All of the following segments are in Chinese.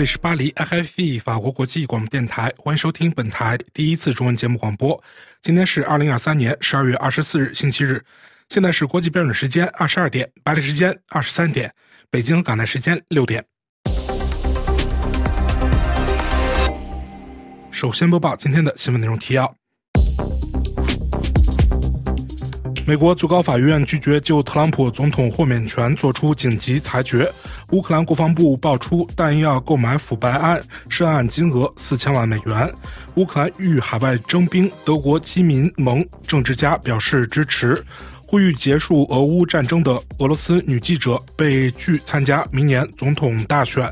这里是巴黎 IFE 法国国际广播电台，欢迎收听本台第一次中文节目广播。今天是二零二三年十二月二十四日，星期日。现在是国际标准时间二十二点，巴黎时间二十三点，北京和港台时间六点。首先播报今天的新闻内容提要。美国最高法院拒绝就特朗普总统豁免权作出紧急裁决。乌克兰国防部爆出弹药购买腐败案，涉案金额四千万美元。乌克兰欲海外征兵，德国基民盟政治家表示支持。呼吁结束俄乌战争的俄罗斯女记者被拒参加明年总统大选。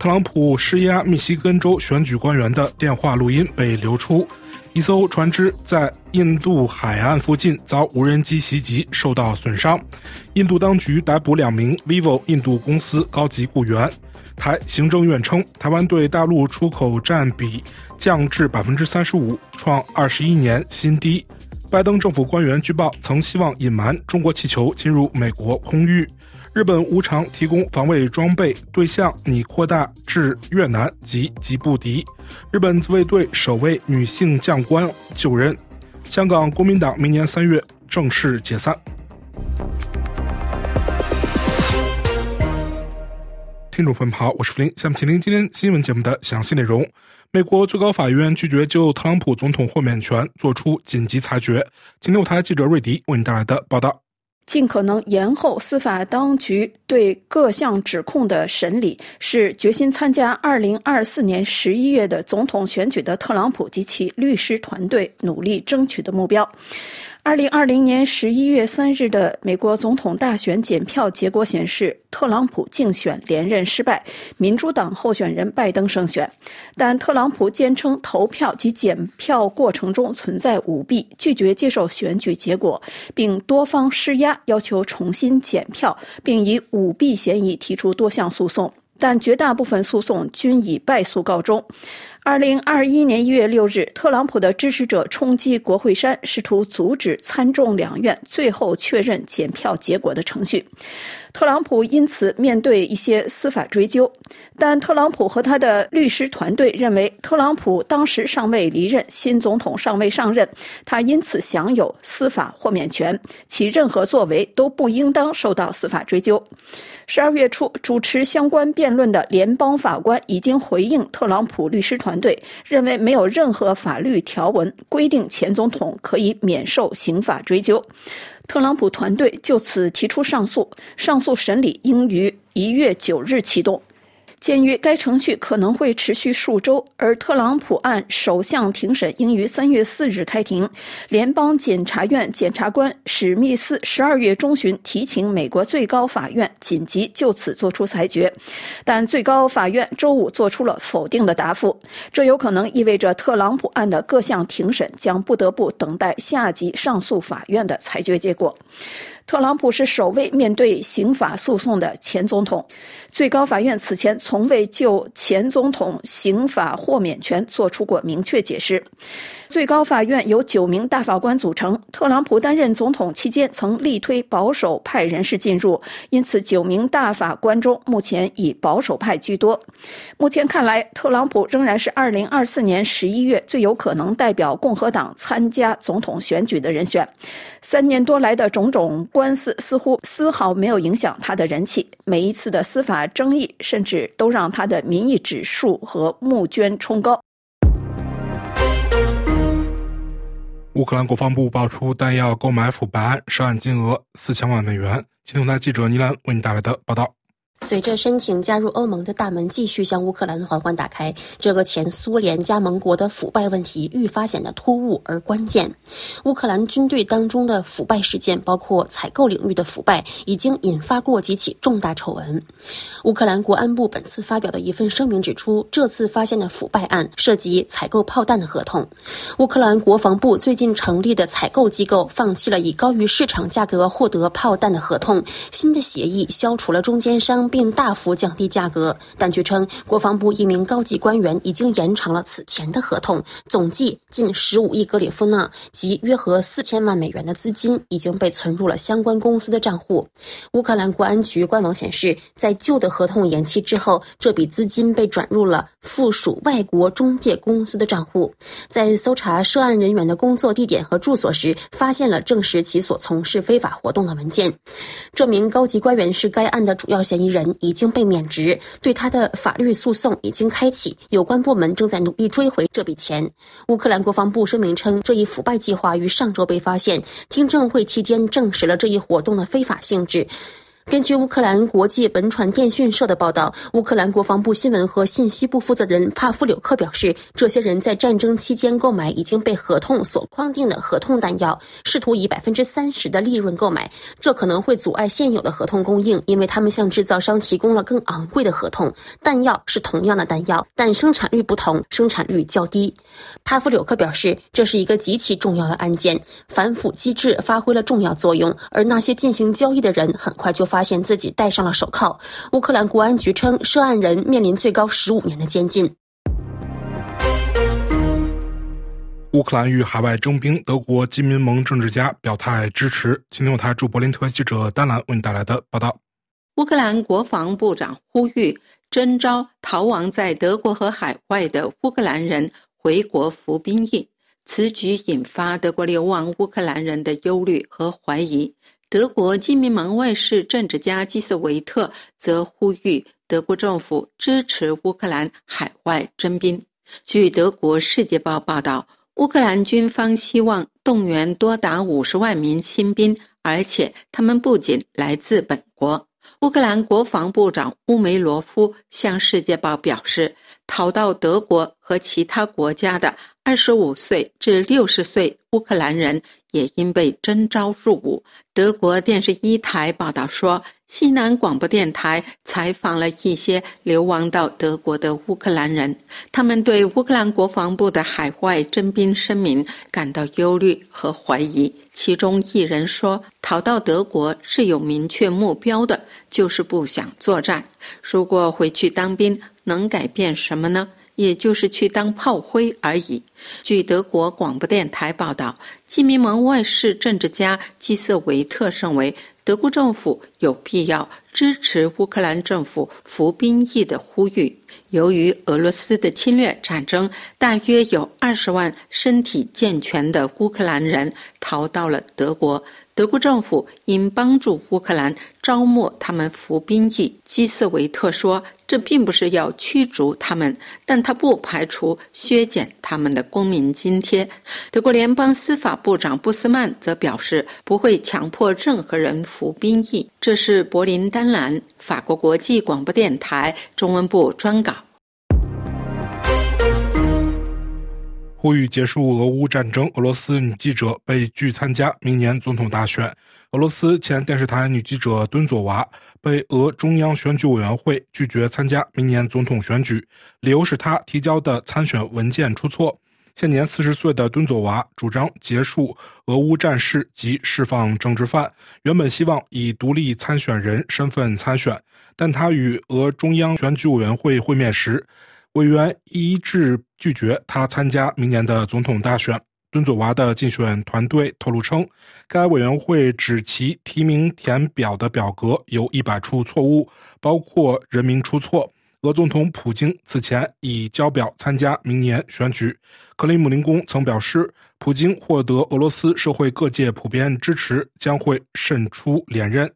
特朗普施压密西根州选举官员的电话录音被流出。一艘船只在印度海岸附近遭无人机袭击，受到损伤。印度当局逮捕两名 vivo 印度公司高级雇员。台行政院称，台湾对大陆出口占比降至百分之三十五，创二十一年新低。拜登政府官员据报曾希望隐瞒中国气球进入美国空域。日本无偿提供防卫装备对象拟扩大至越南及吉布提。日本自卫队首位女性将官就任。香港国民党明年三月正式解散。听众朋友们好，我是福林，下面请听今天新闻节目的详细内容。美国最高法院拒绝就特朗普总统豁免权作出紧急裁决。今天我台记者瑞迪为您带来的报道。尽可能延后司法当局对各项指控的审理，是决心参加二零二四年十一月的总统选举的特朗普及其律师团队努力争取的目标。二零二零年十一月三日的美国总统大选检票结果显示，特朗普竞选连任失败，民主党候选人拜登胜选。但特朗普坚称投票及检票过程中存在舞弊，拒绝接受选举结果，并多方施压，要求重新检票，并以舞弊嫌疑提出多项诉讼。但绝大部分诉讼均以败诉告终。二零二一年一月六日，特朗普的支持者冲击国会山，试图阻止参众两院最后确认检票结果的程序。特朗普因此面对一些司法追究，但特朗普和他的律师团队认为，特朗普当时尚未离任，新总统尚未上任，他因此享有司法豁免权，其任何作为都不应当受到司法追究。十二月初，主持相关辩论的联邦法官已经回应特朗普律师团队，认为没有任何法律条文规定前总统可以免受刑法追究。特朗普团队就此提出上诉，上诉审理应于一月九日启动。鉴于该程序可能会持续数周，而特朗普案首相庭审应于三月四日开庭，联邦检察院检察官史密斯十二月中旬提请美国最高法院紧急就此作出裁决，但最高法院周五作出了否定的答复，这有可能意味着特朗普案的各项庭审将不得不等待下级上诉法院的裁决结果。特朗普是首位面对刑法诉讼的前总统，最高法院此前从未就前总统刑法豁免权作出过明确解释。最高法院由九名大法官组成。特朗普担任总统期间曾力推保守派人士进入，因此九名大法官中目前以保守派居多。目前看来，特朗普仍然是2024年11月最有可能代表共和党参加总统选举的人选。三年多来的种种官司似乎丝毫没有影响他的人气，每一次的司法争议甚至都让他的民意指数和募捐冲高。乌克兰国防部爆出弹药购买腐败案，涉案金额四千万美元。青铜台记者尼兰为你带来的报道。随着申请加入欧盟的大门继续向乌克兰缓缓打开，这个前苏联加盟国的腐败问题愈发显得突兀而关键。乌克兰军队当中的腐败事件，包括采购领域的腐败，已经引发过几起重大丑闻。乌克兰国安部本次发表的一份声明指出，这次发现的腐败案涉及采购炮弹的合同。乌克兰国防部最近成立的采购机构放弃了以高于市场价格获得炮弹的合同，新的协议消除了中间商。并大幅降低价格，但据称，国防部一名高级官员已经延长了此前的合同，总计近十五亿格里夫纳及约合四千万美元的资金已经被存入了相关公司的账户。乌克兰国安局官网显示，在旧的合同延期之后，这笔资金被转入了附属外国中介公司的账户。在搜查涉案人员的工作地点和住所时，发现了证实其所从事非法活动的文件。这名高级官员是该案的主要嫌疑人，已经被免职，对他的法律诉讼已经开启，有关部门正在努力追回这笔钱。乌克兰国防部声明称，这一腐败计划于上周被发现，听证会期间证实了这一活动的非法性质。根据乌克兰国际本传电讯社的报道，乌克兰国防部新闻和信息部负责人帕夫柳克表示，这些人在战争期间购买已经被合同所框定的合同弹药，试图以百分之三十的利润购买。这可能会阻碍现有的合同供应，因为他们向制造商提供了更昂贵的合同。弹药是同样的弹药，但生产率不同，生产率较低。帕夫柳克表示，这是一个极其重要的案件，反腐机制发挥了重要作用，而那些进行交易的人很快就。发现自己戴上了手铐。乌克兰国安局称，涉案人面临最高十五年的监禁。乌克兰与海外征兵，德国基民盟政治家表态支持。今天，我台驻柏林特记者丹兰为你带来的报道：乌克兰国防部长呼吁征召逃亡在德国和海外的乌克兰人回国服兵役。此举引发德国流亡乌克兰人的忧虑和怀疑。德国基民盟外事政治家基斯维特则呼吁德国政府支持乌克兰海外征兵。据德国《世界报》报道，乌克兰军方希望动员多达五十万名新兵，而且他们不仅来自本国。乌克兰国防部长乌梅罗夫向《世界报》表示，逃到德国和其他国家的二十五岁至六十岁乌克兰人。也因被征召入伍。德国电视一台报道说，西南广播电台采访了一些流亡到德国的乌克兰人，他们对乌克兰国防部的海外征兵声明感到忧虑和怀疑。其中一人说：“逃到德国是有明确目标的，就是不想作战。如果回去当兵，能改变什么呢？”也就是去当炮灰而已。据德国广播电台报道，基民盟外事政治家基瑟维特认为，德国政府有必要支持乌克兰政府服兵役的呼吁。由于俄罗斯的侵略战争，大约有二十万身体健全的乌克兰人逃到了德国。德国政府应帮助乌克兰招募他们服兵役。基斯维特说：“这并不是要驱逐他们，但他不排除削减他们的公民津贴。”德国联邦司法部长布斯曼则表示：“不会强迫任何人服兵役。”这是柏林丹兰法国国际广播电台中文部专稿。呼吁结束俄乌战争，俄罗斯女记者被拒参加明年总统大选。俄罗斯前电视台女记者敦佐娃被俄中央选举委员会拒绝参加明年总统选举，理由是她提交的参选文件出错。现年四十岁的敦佐娃主张结束俄乌战事及释放政治犯，原本希望以独立参选人身份参选，但她与俄中央选举委员会会面时。委员一致拒绝他参加明年的总统大选。敦佐娃的竞选团队透露称，该委员会指其提名填表的表格有一百处错误，包括人名出错。俄总统普京此前已交表参加明年选举。克里姆林宫曾表示，普京获得俄罗斯社会各界普遍支持，将会胜出连任。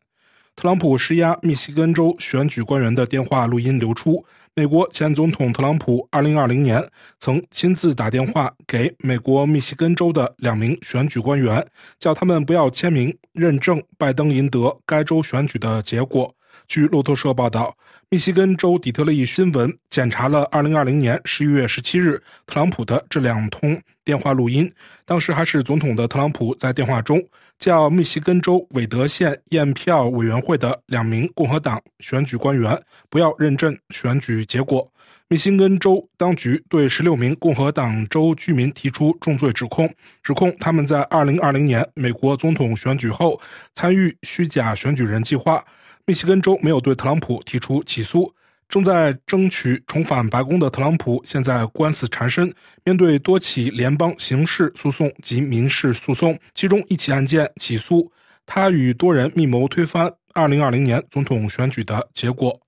特朗普施压密西根州选举官员的电话录音流出。美国前总统特朗普2020年曾亲自打电话给美国密西根州的两名选举官员，叫他们不要签名认证拜登赢得该州选举的结果。据路透社报道，密西根州底特律新闻检查了2020年11月17日特朗普的这两通电话录音，当时还是总统的特朗普在电话中。叫密西根州韦德县验票委员会的两名共和党选举官员不要认证选举结果。密西根州当局对十六名共和党州居民提出重罪指控，指控他们在二零二零年美国总统选举后参与虚假选举人计划。密西根州没有对特朗普提出起诉。正在争取重返白宫的特朗普，现在官司缠身，面对多起联邦刑事诉讼及民事诉讼，其中一起案件起诉他与多人密谋推翻2020年总统选举的结果。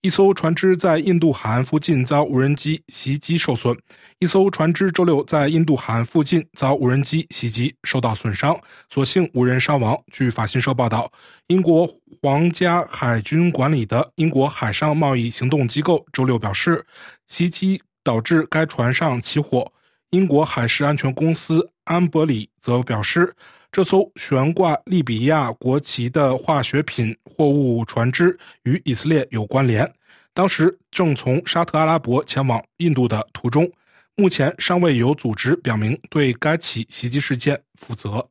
一艘船只在印度海岸附近遭无人机袭击受损。一艘船只周六在印度海岸附近遭无人机袭击，受到损伤，所幸无人伤亡。据法新社报道，英国皇家海军管理的英国海上贸易行动机构周六表示，袭击导致该船上起火。英国海事安全公司安伯里则表示。这艘悬挂利比亚国旗的化学品货物船只与以色列有关联，当时正从沙特阿拉伯前往印度的途中。目前尚未有组织表明对该起袭击事件负责。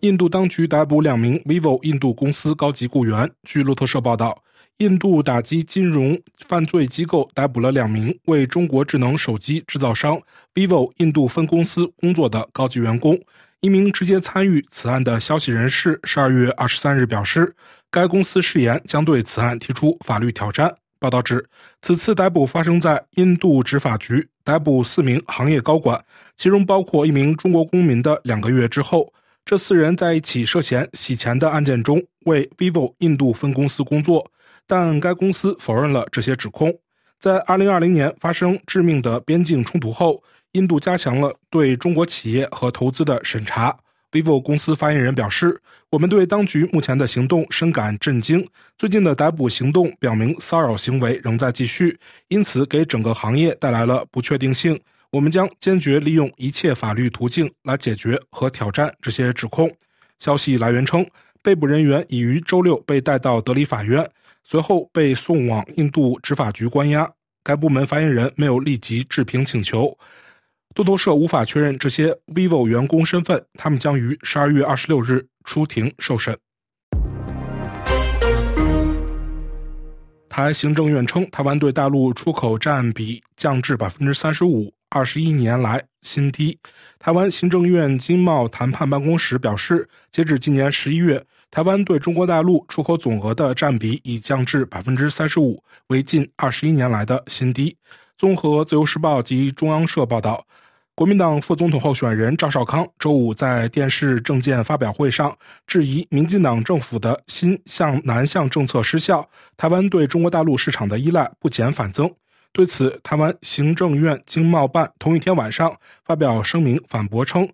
印度当局逮捕两名 vivo 印度公司高级雇员。据路透社报道。印度打击金融犯罪机构逮捕了两名为中国智能手机制造商 vivo 印度分公司工作的高级员工。一名直接参与此案的消息人士十二月二十三日表示，该公司誓言将对此案提出法律挑战。报道指，此次逮捕发生在印度执法局逮捕四名行业高管，其中包括一名中国公民的两个月之后。这四人在一起涉嫌洗钱的案件中为 vivo 印度分公司工作。但该公司否认了这些指控。在2020年发生致命的边境冲突后，印度加强了对中国企业和投资的审查。vivo 公司发言人表示：“我们对当局目前的行动深感震惊。最近的逮捕行动表明骚扰行为仍在继续，因此给整个行业带来了不确定性。我们将坚决利用一切法律途径来解决和挑战这些指控。”消息来源称，被捕人员已于周六被带到德里法院。随后被送往印度执法局关押。该部门发言人没有立即置评请求。路透社无法确认这些 vivo 员工身份，他们将于十二月二十六日出庭受审。台行政院称，台湾对大陆出口占比降至百分之三十五，二十一年来新低。台湾行政院经贸谈判办公室表示，截至今年十一月。台湾对中国大陆出口总额的占比已降至百分之三十五，为近二十一年来的新低。综合自由时报及中央社报道，国民党副总统候选人赵少康周五在电视政见发表会上质疑民进党政府的新向南向政策失效，台湾对中国大陆市场的依赖不减反增。对此，台湾行政院经贸办同一天晚上发表声明反驳称。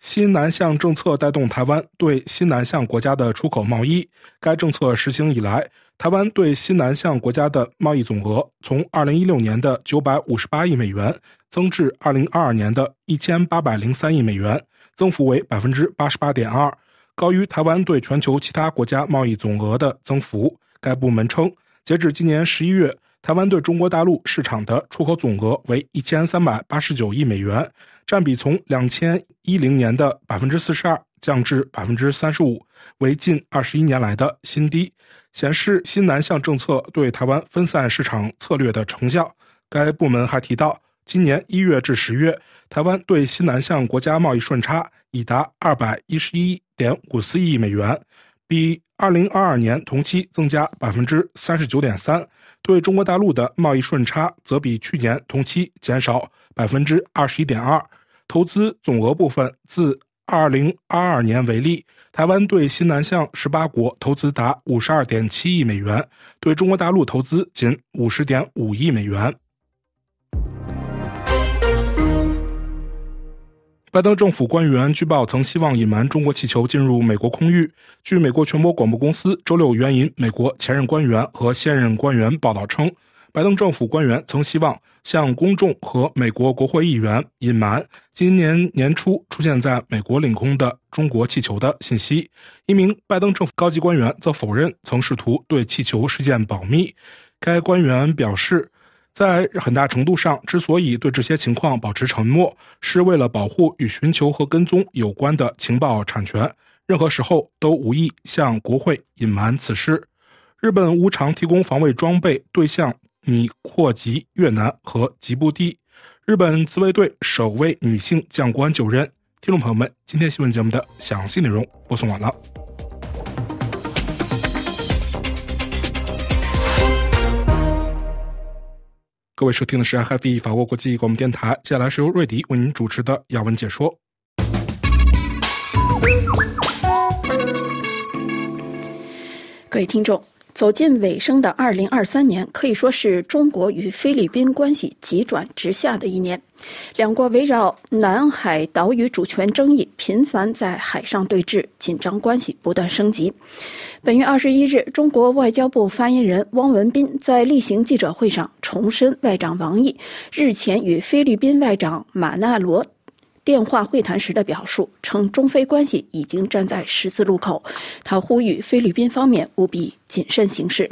新南向政策带动台湾对新南向国家的出口贸易。该政策实行以来，台湾对新南向国家的贸易总额从2016年的958亿美元增至2022年的1803亿美元，增幅为88.2%，高于台湾对全球其他国家贸易总额的增幅。该部门称，截至今年11月，台湾对中国大陆市场的出口总额为1389亿美元。占比从两千一零年的百分之四十二降至百分之三十五，为近二十一年来的新低，显示新南向政策对台湾分散市场策略的成效。该部门还提到，今年一月至十月，台湾对新南向国家贸易顺差已达二百一十一点五四亿美元，比二零二二年同期增加百分之三十九点三。对中国大陆的贸易顺差则比去年同期减少百分之二十一点二。投资总额部分，自二零二二年为例，台湾对新南向十八国投资达五十二点七亿美元，对中国大陆投资仅五十点五亿美元。拜登政府官员据报曾希望隐瞒中国气球进入美国空域。据美国全国广播公司周六援引美国前任官员和现任官员报道称。拜登政府官员曾希望向公众和美国国会议员隐瞒今年年初出现在美国领空的中国气球的信息。一名拜登政府高级官员则否认曾试图对气球事件保密。该官员表示，在很大程度上，之所以对这些情况保持沉默，是为了保护与寻求和跟踪有关的情报产权。任何时候都无意向国会隐瞒此事。日本无偿提供防卫装备对象。拟扩及越南和吉布地。日本自卫队首位女性将官就任。听众朋友们，今天新闻节目的详细内容播送完了。各位收听的是 FFE 法国国际广播电台，接下来是由瑞迪为您主持的要闻解说。各位听众，走进尾声的二零二三年可以说是中国与菲律宾关系急转直下的一年。两国围绕南海岛屿主权争议频繁在海上对峙，紧张关系不断升级。本月二十一日，中国外交部发言人汪文斌在例行记者会上重申，外长王毅日前与菲律宾外长马纳罗电话会谈时的表述，称中菲关系已经站在十字路口。他呼吁菲律宾方面务必谨慎行事。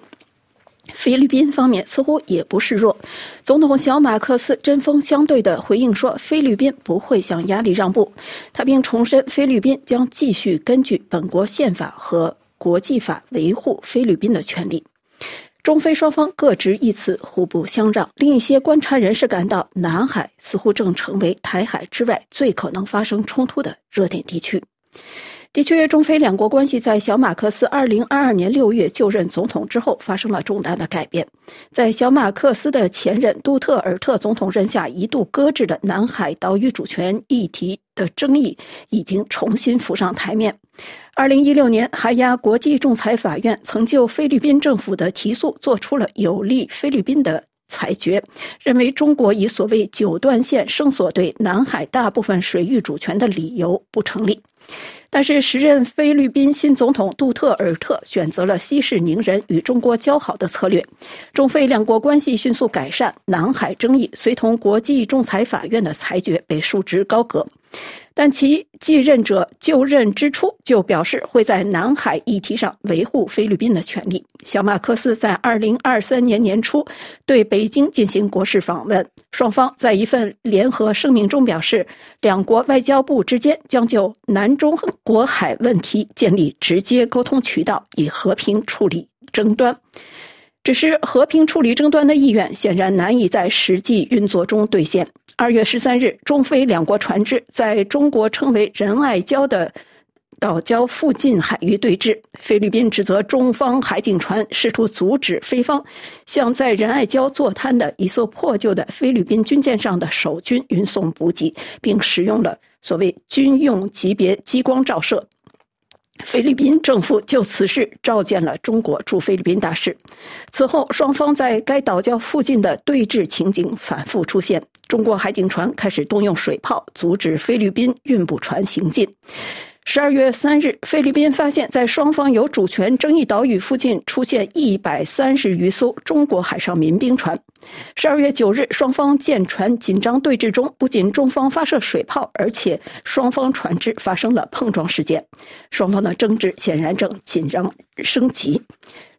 菲律宾方面似乎也不示弱，总统小马克思针锋相对地回应说：“菲律宾不会向压力让步。”他并重申，菲律宾将继续根据本国宪法和国际法维护菲律宾的权利。中非双方各执一词，互不相让。另一些观察人士感到，南海似乎正成为台海之外最可能发生冲突的热点地区。的确，中非两国关系在小马克思2022年6月就任总统之后发生了重大的改变。在小马克思的前任杜特尔特总统任下，一度搁置的南海岛屿主权议题的争议已经重新浮上台面。二零一六年，海牙国际仲裁法院曾就菲律宾政府的提诉做出了有利菲律宾的裁决，认为中国以所谓九段线声索对南海大部分水域主权的理由不成立。但是，时任菲律宾新总统杜特尔特选择了息事宁人、与中国交好的策略，中菲两国关系迅速改善，南海争议随同国际仲裁法院的裁决被束之高阁。但其继任者就任之初就表示会在南海议题上维护菲律宾的权利。小马克思在二零二三年年初对北京进行国事访问，双方在一份联合声明中表示，两国外交部之间将就南中国海问题建立直接沟通渠道，以和平处理争端。只是和平处理争端的意愿显然难以在实际运作中兑现。二月十三日，中菲两国船只在中国称为仁爱礁的岛礁附近海域对峙。菲律宾指责中方海警船试图阻止菲方向在仁爱礁坐滩的一艘破旧的菲律宾军舰上的守军运送补给，并使用了所谓军用级别激光照射。菲律宾政府就此事召见了中国驻菲律宾大使。此后，双方在该岛礁附近的对峙情景反复出现。中国海警船开始动用水炮阻止菲律宾运补船行进。十二月三日，菲律宾发现，在双方有主权争议岛屿附近出现一百三十余艘中国海上民兵船。十二月九日，双方舰船紧张对峙中，不仅中方发射水炮，而且双方船只发生了碰撞事件。双方的争执显然正紧张升级。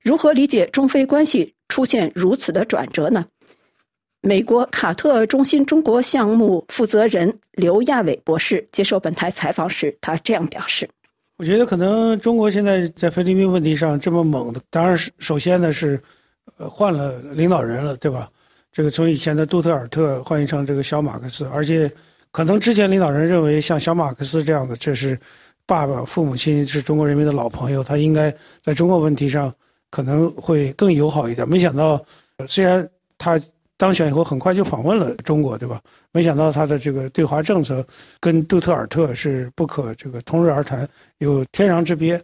如何理解中菲关系出现如此的转折呢？美国卡特中心中国项目负责人刘亚伟博士接受本台采访时，他这样表示：“我觉得可能中国现在在菲律宾问题上这么猛的，当然是首先呢是，呃，换了领导人了，对吧？这个从以前的杜特尔特换成这个小马克思，而且可能之前领导人认为像小马克思这样的，这是爸爸、父母亲是中国人民的老朋友，他应该在中国问题上可能会更友好一点。没想到，虽然他。”当选以后，很快就访问了中国，对吧？没想到他的这个对华政策跟杜特尔特是不可这个同日而谈，有天壤之别。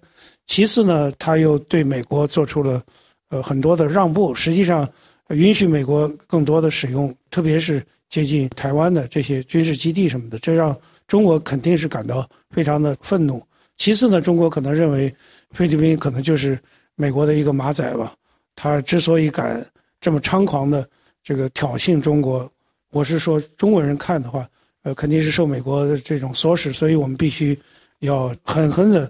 其次呢，他又对美国做出了呃很多的让步，实际上允许美国更多的使用，特别是接近台湾的这些军事基地什么的，这让中国肯定是感到非常的愤怒。其次呢，中国可能认为菲律宾可能就是美国的一个马仔吧。他之所以敢这么猖狂的。这个挑衅中国，我是说中国人看的话，呃，肯定是受美国的这种唆使，所以我们必须要狠狠的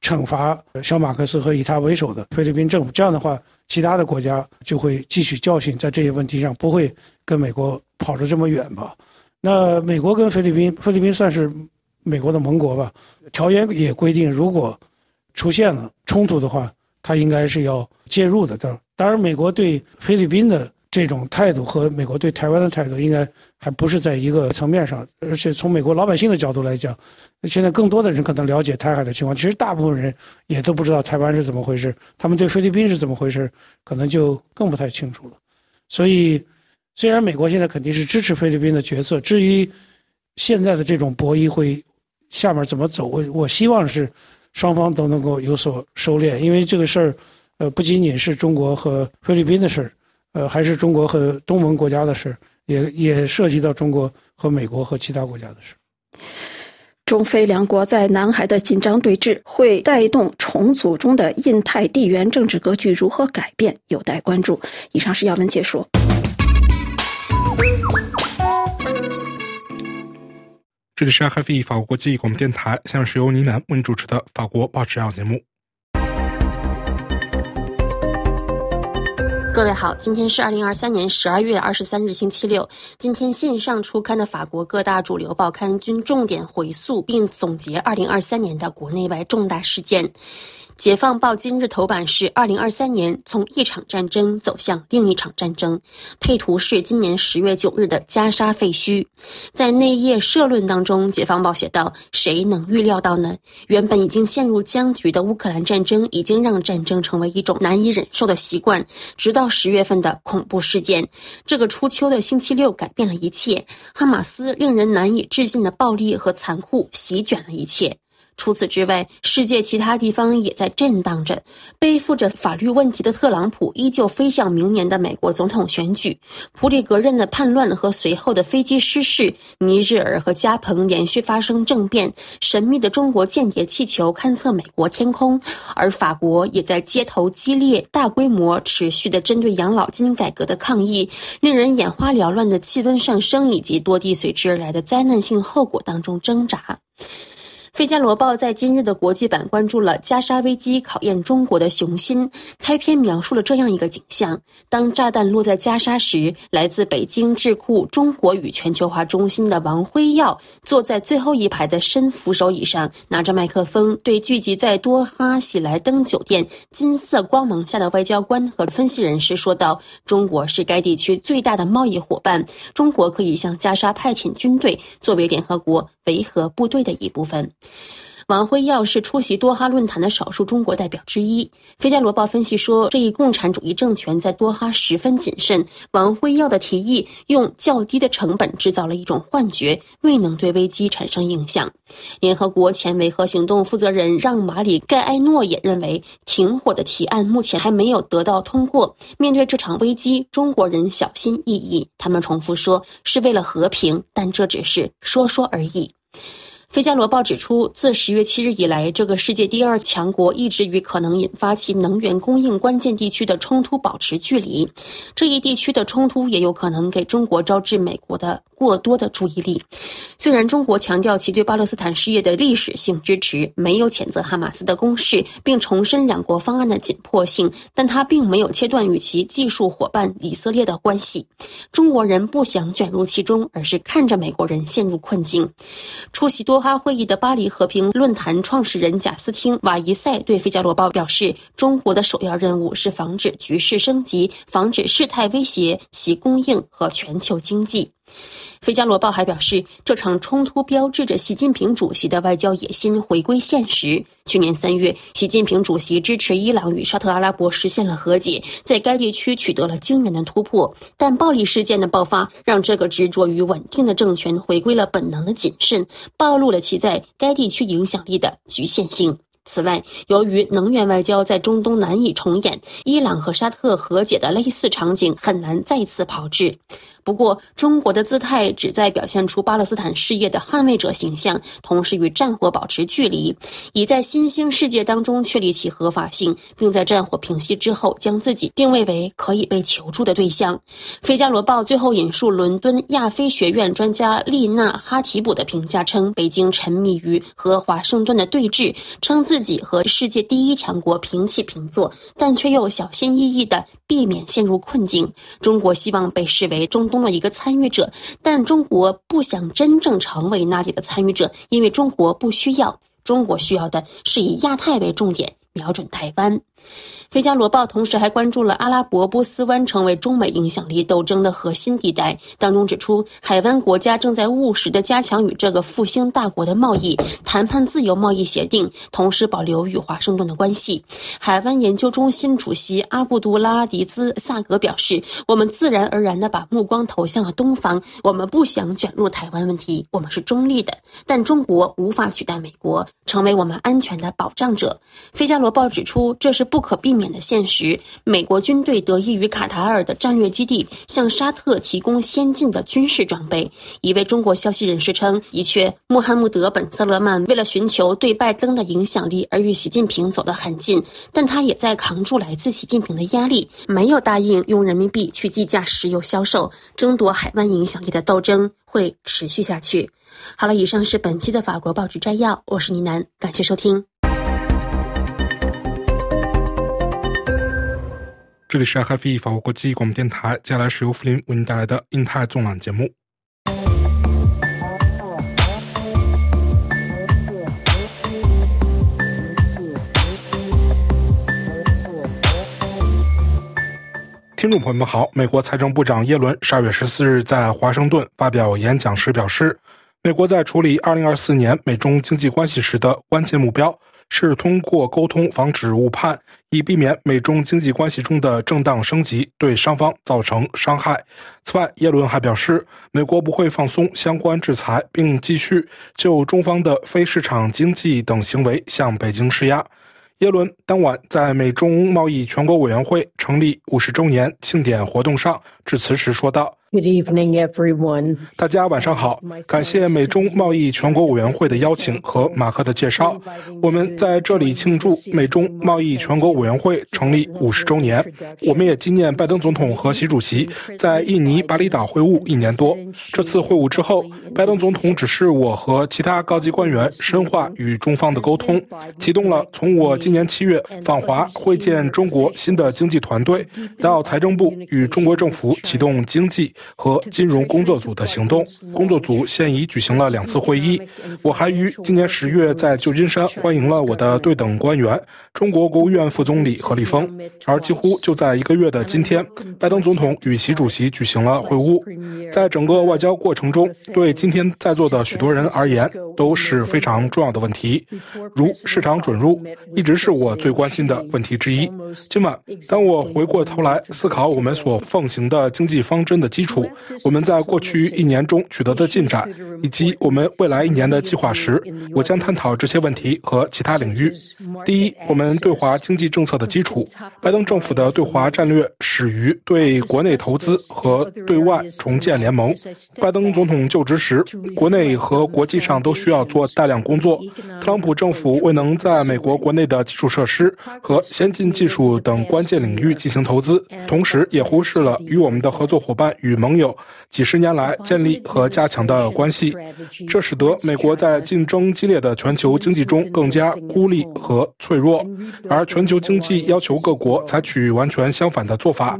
惩罚小马克思和以他为首的菲律宾政府。这样的话，其他的国家就会汲取教训，在这些问题上不会跟美国跑得这么远吧？那美国跟菲律宾，菲律宾算是美国的盟国吧？条约也规定，如果出现了冲突的话，他应该是要介入的。当当然，美国对菲律宾的。这种态度和美国对台湾的态度应该还不是在一个层面上，而且从美国老百姓的角度来讲，现在更多的人可能了解台海的情况，其实大部分人也都不知道台湾是怎么回事，他们对菲律宾是怎么回事，可能就更不太清楚了。所以，虽然美国现在肯定是支持菲律宾的决策，至于现在的这种博弈会下面怎么走，我我希望是双方都能够有所收敛，因为这个事儿，呃，不仅仅是中国和菲律宾的事儿，呃，还是中国和东盟国家的事，也也涉及到中国和美国和其他国家的事。中非两国在南海的紧张对峙，会带动重组中的印太地缘政治格局如何改变，有待关注。以上是要闻解说。这里是 RFE 法国国际广播电台，现在是由倪楠为您主持的法国报纸要节目。各位好，今天是二零二三年十二月二十三日，星期六。今天线上出刊的法国各大主流报刊均重点回溯并总结二零二三年的国内外重大事件。解放报今日头版是二零二三年从一场战争走向另一场战争，配图是今年十月九日的加沙废墟。在内页社论当中，解放报写道：“谁能预料到呢？原本已经陷入僵局的乌克兰战争，已经让战争成为一种难以忍受的习惯。直到十月份的恐怖事件，这个初秋的星期六改变了一切。哈马斯令人难以置信的暴力和残酷席卷了一切。”除此之外，世界其他地方也在震荡着。背负着法律问题的特朗普依旧飞向明年的美国总统选举。普里格任的叛乱和随后的飞机失事，尼日尔和加蓬连续发生政变，神秘的中国间谍气球勘测美国天空，而法国也在街头激烈、大规模、持续的针对养老金改革的抗议，令人眼花缭乱的气温上升以及多地随之而来的灾难性后果当中挣扎。《费加罗报》在今日的国际版关注了加沙危机考验中国的雄心。开篇描述了这样一个景象：当炸弹落在加沙时，来自北京智库中国与全球化中心的王辉耀坐在最后一排的深扶手椅上，拿着麦克风，对聚集在多哈喜来登酒店金色光芒下的外交官和分析人士说道：“中国是该地区最大的贸易伙伴，中国可以向加沙派遣军队，作为联合国维和部队的一部分。”王辉耀是出席多哈论坛的少数中国代表之一。《费加罗报》分析说，这一共产主义政权在多哈十分谨慎。王辉耀的提议用较低的成本制造了一种幻觉，未能对危机产生影响。联合国前维和行动负责人让·马里盖埃诺也认为，停火的提案目前还没有得到通过。面对这场危机，中国人小心翼翼。他们重复说，是为了和平，但这只是说说而已。《费加罗报》指出，自十月七日以来，这个世界第二强国一直与可能引发其能源供应关键地区的冲突保持距离。这一地区的冲突也有可能给中国招致美国的过多的注意力。虽然中国强调其对巴勒斯坦事业的历史性支持，没有谴责哈马斯的攻势，并重申两国方案的紧迫性，但它并没有切断与其技术伙伴以色列的关系。中国人不想卷入其中，而是看着美国人陷入困境。出席多。哈会议的巴黎和平论坛创始人贾斯汀·瓦伊塞对《费加罗报》表示：“中国的首要任务是防止局势升级，防止事态威胁其供应和全球经济。”《费加罗报》还表示，这场冲突标志着习近平主席的外交野心回归现实。去年三月，习近平主席支持伊朗与沙特阿拉伯实现了和解，在该地区取得了惊人的突破。但暴力事件的爆发，让这个执着于稳定的政权回归了本能的谨慎，暴露了其在该地区影响力的局限性。此外，由于能源外交在中东难以重演，伊朗和沙特和解的类似场景很难再次炮制。不过，中国的姿态旨在表现出巴勒斯坦事业的捍卫者形象，同时与战火保持距离，以在新兴世界当中确立其合法性，并在战火平息之后将自己定位为可以被求助的对象。《费加罗报》最后引述伦敦亚非学院专家丽娜·哈提卜的评价称：“北京沉迷于和华盛顿的对峙，称自己和世界第一强国平起平坐，但却又小心翼翼地避免陷入困境。中国希望被视为中。”东的一个参与者，但中国不想真正成为那里的参与者，因为中国不需要。中国需要的是以亚太为重点，瞄准台湾。《费加罗报》同时还关注了阿拉伯波斯湾成为中美影响力斗争的核心地带，当中指出，海湾国家正在务实地加强与这个复兴大国的贸易谈判自由贸易协定，同时保留与华盛顿的关系。海湾研究中心主席阿布杜拉迪兹萨格表示：“我们自然而然地把目光投向了东方，我们不想卷入台湾问题，我们是中立的。但中国无法取代美国，成为我们安全的保障者。”《费加罗报》指出，这是不可避免。的现实，美国军队得益于卡塔尔的战略基地，向沙特提供先进的军事装备。一位中国消息人士称，的确，穆罕默德本瑟勒曼为了寻求对拜登的影响力而与习近平走得很近，但他也在扛住来自习近平的压力，没有答应用人民币去计价石油销售。争夺海湾影响力的斗争会持续下去。好了，以上是本期的法国报纸摘要，我是倪楠，感谢收听。这里是 FFE 法国国际广播电台，接下来是由福林为您带来的印太纵览节目。听众朋友们好，美国财政部长耶伦十二月十四日在华盛顿发表演讲时表示，美国在处理二零二四年美中经济关系时的关键目标。是通过沟通防止误判，以避免美中经济关系中的正当升级对双方造成伤害。此外，耶伦还表示，美国不会放松相关制裁，并继续就中方的非市场经济等行为向北京施压。耶伦当晚在美中贸易全国委员会成立五十周年庆典活动上致辞时说道。Good evening, everyone. 大家晚上好，感谢美中贸易全国委员会的邀请和马克的介绍。我们在这里庆祝美中贸易全国委员会成立五十周年。我们也纪念拜登总统和习主席在印尼巴厘岛会晤一年多。这次会晤之后，拜登总统指示我和其他高级官员深化与中方的沟通，启动了从我今年七月访华会见中国新的经济团队，到财政部与中国政府启动经济。和金融工作组的行动，工作组现已举行了两次会议。我还于今年十月在旧金山欢迎了我的对等官员，中国国务院副总理何立峰。而几乎就在一个月的今天，拜登总统与习主席举行了会晤。在整个外交过程中，对今天在座的许多人而言都是非常重要的问题，如市场准入，一直是我最关心的问题之一。今晚，当我回过头来思考我们所奉行的经济方针的基础。我们在过去一年中取得的进展，以及我们未来一年的计划时，我将探讨这些问题和其他领域。第一，我们对华经济政策的基础。拜登政府的对华战略始于对国内投资和对外重建联盟。拜登总统就职时，国内和国际上都需要做大量工作。特朗普政府未能在美国国内的基础设施和先进技术等关键领域进行投资，同时也忽视了与我们的合作伙伴与。盟友几十年来建立和加强的关系，这使得美国在竞争激烈的全球经济中更加孤立和脆弱，而全球经济要求各国采取完全相反的做法，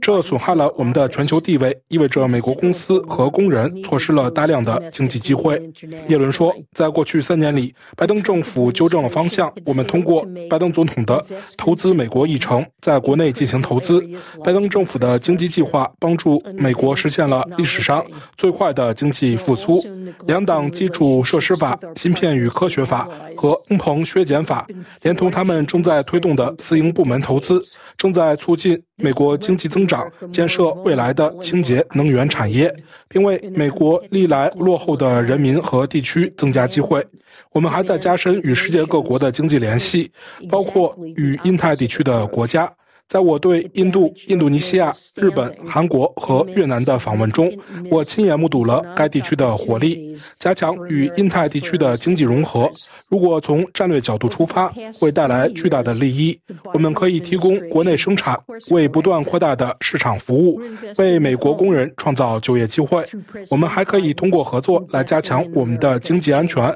这损害了我们的全球地位，意味着美国公司和工人错失了大量的经济机会。耶伦说，在过去三年里，拜登政府纠正了方向，我们通过拜登总统的投资美国议程，在国内进行投资。拜登政府的经济计划帮助美。国实现了历史上最快的经济复苏。两党基础设施法、芯片与科学法和通膨削减法，连同他们正在推动的私营部门投资，正在促进美国经济增长，建设未来的清洁能源产业，并为美国历来落后的人民和地区增加机会。我们还在加深与世界各国的经济联系，包括与印太地区的国家。在我对印度、印度尼西亚、日本、韩国和越南的访问中，我亲眼目睹了该地区的活力。加强与印太地区的经济融合，如果从战略角度出发，会带来巨大的利益。我们可以提供国内生产，为不断扩大的市场服务，为美国工人创造就业机会。我们还可以通过合作来加强我们的经济安全。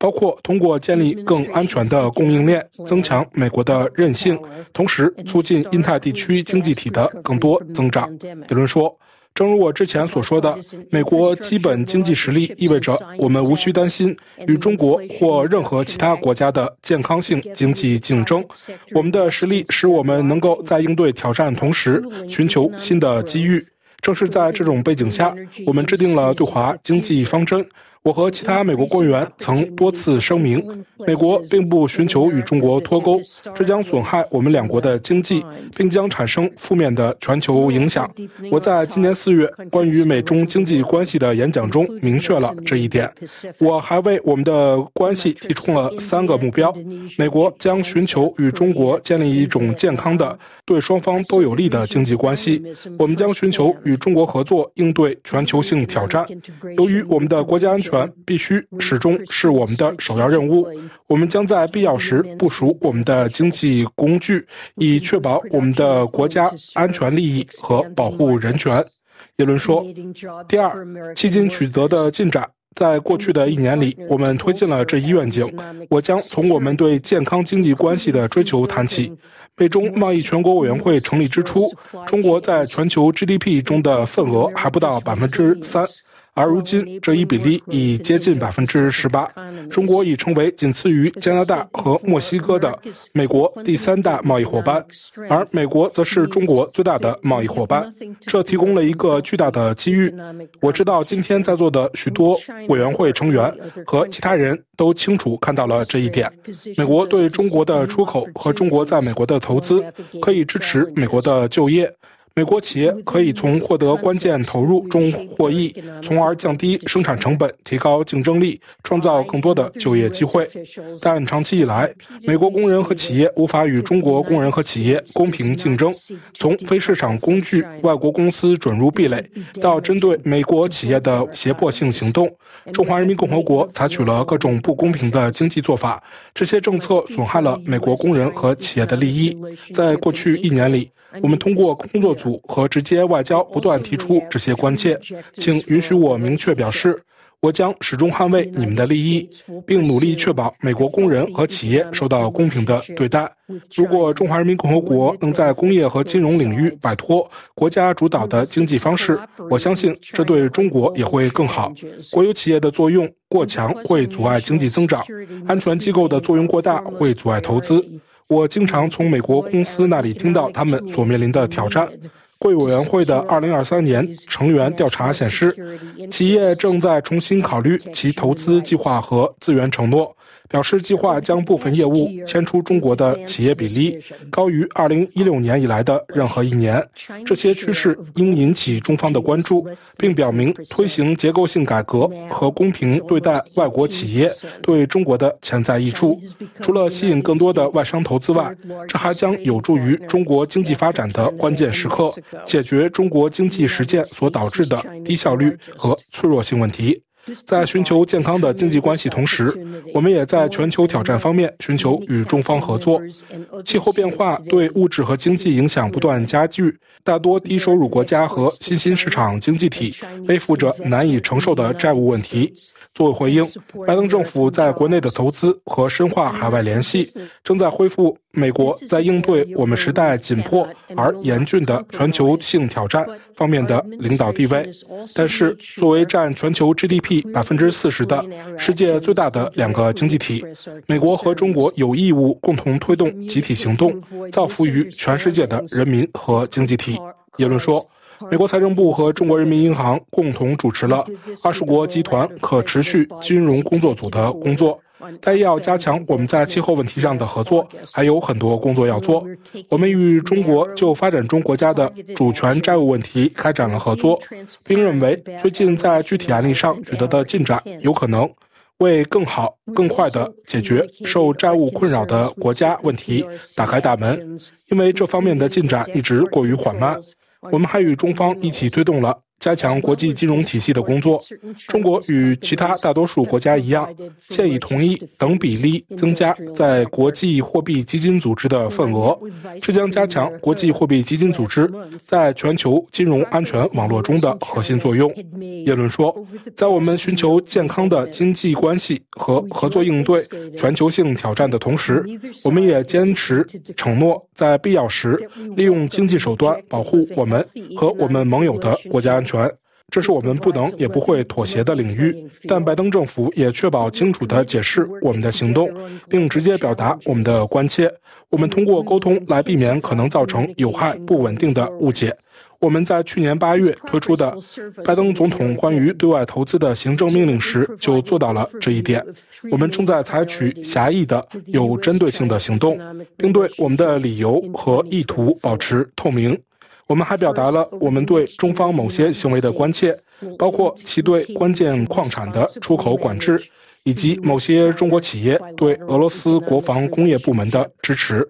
包括通过建立更安全的供应链，增强美国的韧性，同时促进印太地区经济体的更多增长。有人说，正如我之前所说的，美国基本经济实力意味着我们无需担心与中国或任何其他国家的健康性经济竞争。我们的实力使我们能够在应对挑战同时寻求新的机遇。正是在这种背景下，我们制定了对华经济方针。我和其他美国官员曾多次声明，美国并不寻求与中国脱钩，这将损害我们两国的经济，并将产生负面的全球影响。我在今年四月关于美中经济关系的演讲中明确了这一点。我还为我们的关系提出了三个目标：美国将寻求与中国建立一种健康的、对双方都有利的经济关系；我们将寻求与中国合作应对全球性挑战。由于我们的国家安全。权必须始终是我们的首要任务。我们将在必要时部署我们的经济工具，以确保我们的国家安全利益和保护人权。耶伦说：“第二，迄今取得的进展，在过去的一年里，我们推进了这一愿景。我将从我们对健康经济关系的追求谈起。美中贸易全国委员会成立之初，中国在全球 GDP 中的份额还不到百分之三。”而如今，这一比例已接近百分之十八。中国已成为仅次于加拿大和墨西哥的美国第三大贸易伙伴，而美国则是中国最大的贸易伙伴。这提供了一个巨大的机遇。我知道今天在座的许多委员会成员和其他人都清楚看到了这一点。美国对中国的出口和中国在美国的投资可以支持美国的就业。美国企业可以从获得关键投入中获益，从而降低生产成本、提高竞争力、创造更多的就业机会。但长期以来，美国工人和企业无法与中国工人和企业公平竞争。从非市场工具、外国公司准入壁垒，到针对美国企业的胁迫性行动，中华人民共和国采取了各种不公平的经济做法。这些政策损害了美国工人和企业的利益。在过去一年里，我们通过工作组和直接外交不断提出这些关切，请允许我明确表示，我将始终捍卫你们的利益，并努力确保美国工人和企业受到公平的对待。如果中华人民共和国能在工业和金融领域摆脱国家主导的经济方式，我相信这对中国也会更好。国有企业的作用过强会阻碍经济增长，安全机构的作用过大会阻碍投资。我经常从美国公司那里听到他们所面临的挑战。贵委员会的2023年成员调查显示，企业正在重新考虑其投资计划和资源承诺。表示计划将部分业务迁出中国的企业比例高于2016年以来的任何一年。这些趋势应引起中方的关注，并表明推行结构性改革和公平对待外国企业对中国的潜在益处。除了吸引更多的外商投资外，这还将有助于中国经济发展的关键时刻，解决中国经济实践所导致的低效率和脆弱性问题。在寻求健康的经济关系同时，我们也在全球挑战方面寻求与中方合作。气候变化对物质和经济影响不断加剧，大多低收入国家和新兴市场经济体背负着难以承受的债务问题。作为回应，拜登政府在国内的投资和深化海外联系，正在恢复美国在应对我们时代紧迫而严峻的全球性挑战方面的领导地位。但是，作为占全球 GDP 百分之四十的世界最大的两个经济体，美国和中国有义务共同推动集体行动，造福于全世界的人民和经济体。耶伦说。美国财政部和中国人民银行共同主持了二十国集团可持续金融工作组的工作。但要加强我们在气候问题上的合作，还有很多工作要做。我们与中国就发展中国家的主权债务问题开展了合作，并认为最近在具体案例上取得的进展有可能为更好、更快地解决受债务困扰的国家问题打开大门。因为这方面的进展一直过于缓慢。我们还与中方一起推动了加强国际金融体系的工作。中国与其他大多数国家一样，现已同意等比例增加在国际货币基金组织的份额，这将加强国际货币基金组织在全球金融安全网络中的核心作用。耶伦说，在我们寻求健康的经济关系和合作应对全球性挑战的同时，我们也坚持承诺，在必要时利用经济手段保护我们和我们盟友的国家安全。权这是我们不能也不会妥协的领域。但拜登政府也确保清楚地解释我们的行动，并直接表达我们的关切。我们通过沟通来避免可能造成有害、不稳定的误解。我们在去年八月推出的拜登总统关于对外投资的行政命令时就做到了这一点。我们正在采取狭义的、有针对性的行动，并对我们的理由和意图保持透明。我们还表达了我们对中方某些行为的关切，包括其对关键矿产的出口管制，以及某些中国企业对俄罗斯国防工业部门的支持。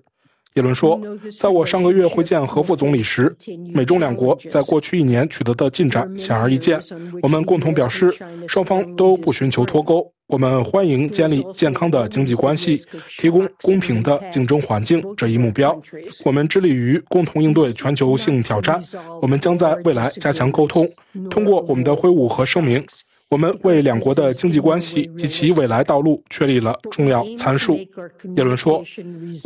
耶伦说，在我上个月会见何副总理时，美中两国在过去一年取得的进展显而易见。我们共同表示，双方都不寻求脱钩。我们欢迎建立健康的经济关系，提供公平的竞争环境这一目标。我们致力于共同应对全球性挑战。我们将在未来加强沟通，通过我们的会晤和声明。我们为两国的经济关系及其未来道路确立了重要参数。耶伦说：“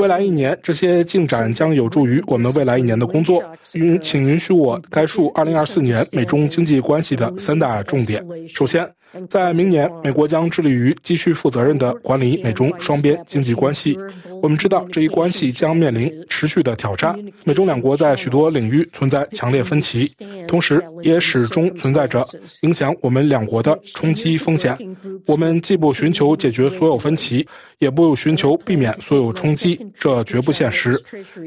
未来一年，这些进展将有助于我们未来一年的工作。允，请允许我概述2024年美中经济关系的三大重点。首先。”在明年，美国将致力于继续负责任地管理美中双边经济关系。我们知道这一关系将面临持续的挑战。美中两国在许多领域存在强烈分歧，同时也始终存在着影响我们两国的冲击风险。我们既不寻求解决所有分歧，也不寻求避免所有冲击，这绝不现实。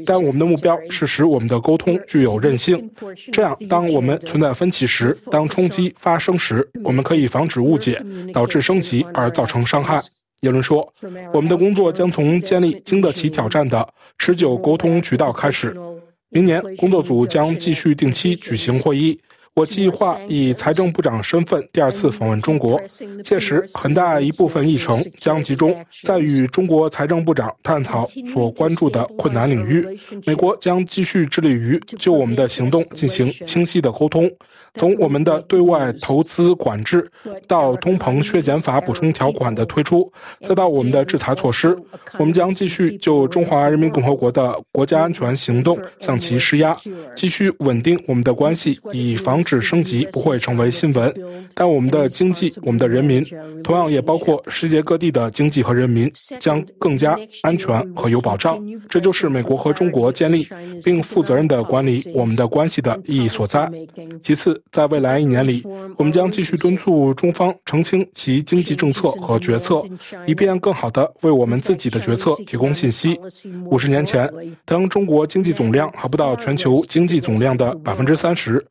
但我们的目标是使我们的沟通具有韧性，这样当我们存在分歧时，当冲击发生时，我们可以防止。误解导致升级而造成伤害。耶伦说：“我们的工作将从建立经得起挑战的持久沟通渠道开始。明年，工作组将继续定期举行会议。我计划以财政部长身份第二次访问中国，届时很大一部分议程将集中在与中国财政部长探讨所关注的困难领域。美国将继续致力于就我们的行动进行清晰的沟通。”从我们的对外投资管制，到通膨削减法补充条款的推出，再到我们的制裁措施，我们将继续就中华人民共和国的国家安全行动向其施压，继续稳定我们的关系，以防止升级不会成为新闻。但我们的经济、我们的人民，同样也包括世界各地的经济和人民，将更加安全和有保障。这就是美国和中国建立并负责任地管理我们的关系的意义所在。其次。在未来一年里，我们将继续敦促中方澄清其经济政策和决策，以便更好地为我们自己的决策提供信息。五十年前，当中国经济总量还不到全球经济总量的百分之三十，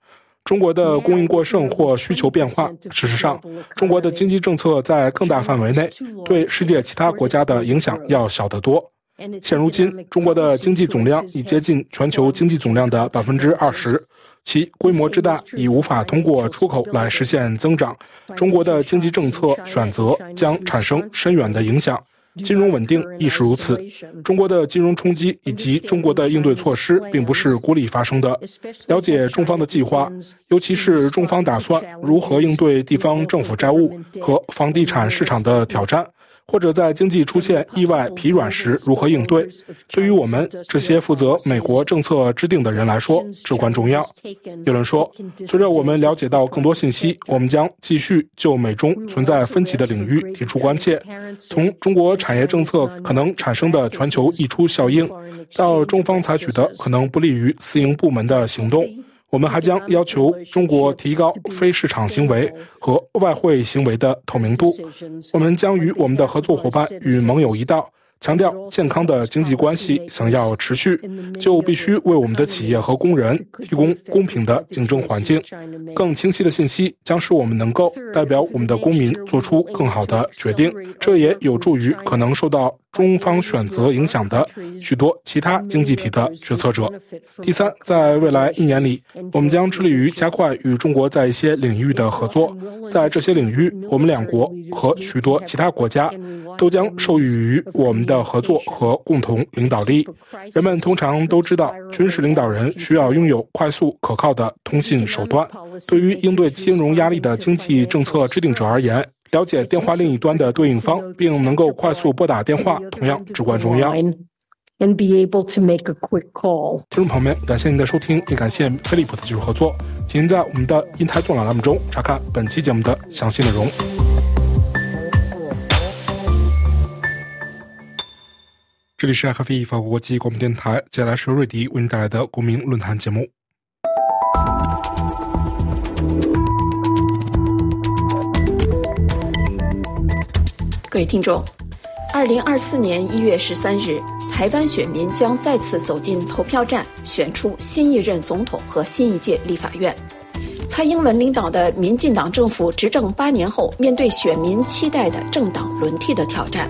中国的供应过剩或需求变化，事实上，中国的经济政策在更大范围内对世界其他国家的影响要小得多。现如今，中国的经济总量已接近全球经济总量的百分之二十。其规模之大已无法通过出口来实现增长。中国的经济政策选择将产生深远的影响，金融稳定亦是如此。中国的金融冲击以及中国的应对措施并不是孤立发生的。了解中方的计划，尤其是中方打算如何应对地方政府债务和房地产市场的挑战。或者在经济出现意外疲软时如何应对，对于我们这些负责美国政策制定的人来说至关重要。有人说，随着我们了解到更多信息，我们将继续就美中存在分歧的领域提出关切，从中国产业政策可能产生的全球溢出效应，到中方采取的可能不利于私营部门的行动。我们还将要求中国提高非市场行为和外汇行为的透明度。我们将与我们的合作伙伴与盟友一道，强调健康的经济关系想要持续，就必须为我们的企业和工人提供公平的竞争环境。更清晰的信息将使我们能够代表我们的公民做出更好的决定，这也有助于可能受到中方选择影响的许多其他经济体的决策者。第三，在未来一年里，我们将致力于加快与中国在一些领域的合作。在这些领域，我们两国和许多其他国家都将受益于我们的合作和共同领导力。人们通常都知道，军事领导人需要拥有快速可靠的通信手段。对于应对金融压力的经济政策制定者而言，了解电话另一端的对应方，并能够快速拨打电话，同样至关重要。and be able to make a quick call. 听众朋友们，感谢您的收听，也感谢飞利浦的技术合作。请您在我们的“英台纵览”栏目中查看本期节目的详细内容。这里是 FV 法国国际广播电台，接下来是瑞迪为您带来的公民论坛节目。各位听众。二零二四年一月十三日，台湾选民将再次走进投票站，选出新一任总统和新一届立法院。蔡英文领导的民进党政府执政八年后，面对选民期待的政党轮替的挑战，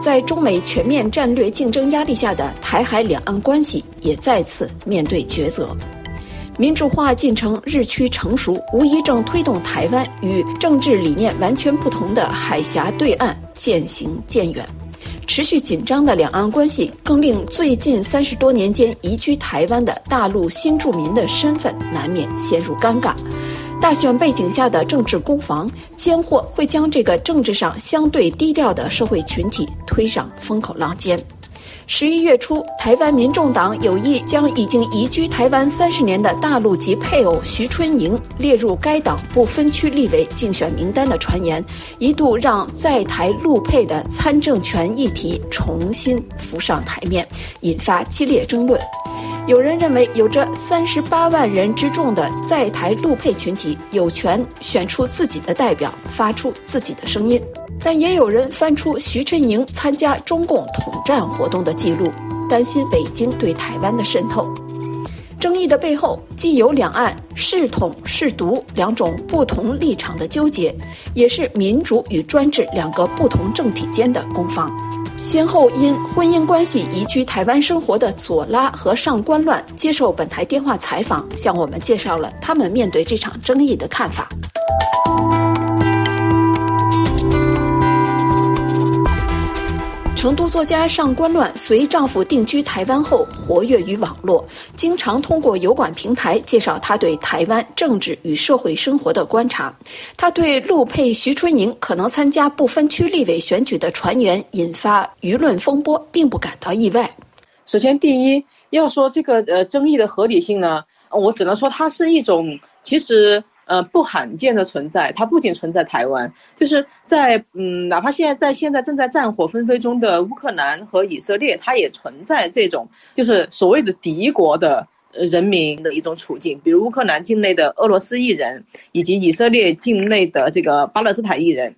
在中美全面战略竞争压力下的台海两岸关系也再次面对抉择。民主化进程日趋成熟，无疑正推动台湾与政治理念完全不同的海峡对岸渐行渐远。持续紧张的两岸关系，更令最近三十多年间移居台湾的大陆新住民的身份难免陷入尴尬。大选背景下的政治攻防，间或会将这个政治上相对低调的社会群体推上风口浪尖。十一月初，台湾民众党有意将已经移居台湾三十年的大陆籍配偶徐春莹列入该党不分区立委竞选名单的传言，一度让在台陆配的参政权议题重新浮上台面，引发激烈争论。有人认为，有着三十八万人之众的在台陆配群体有权选出自己的代表，发出自己的声音。但也有人翻出徐春莹参加中共统战活动的记录，担心北京对台湾的渗透。争议的背后，既有两岸是统是独两种不同立场的纠结，也是民主与专制两个不同政体间的攻防。先后因婚姻关系移居台湾生活的左拉和上官乱接受本台电话采访，向我们介绍了他们面对这场争议的看法。成都作家上官乱随丈夫定居台湾后，活跃于网络，经常通过油管平台介绍他对台湾政治与社会生活的观察。他对陆配徐春莹可能参加不分区立委选举的传言引发舆论风波，并不感到意外。首先，第一要说这个呃争议的合理性呢，我只能说它是一种其实。呃，不罕见的存在，它不仅存在台湾，就是在嗯，哪怕现在在现在正在战火纷飞中的乌克兰和以色列，它也存在这种就是所谓的敌国的人民的一种处境，比如乌克兰境内的俄罗斯裔人，以及以色列境内的这个巴勒斯坦裔人，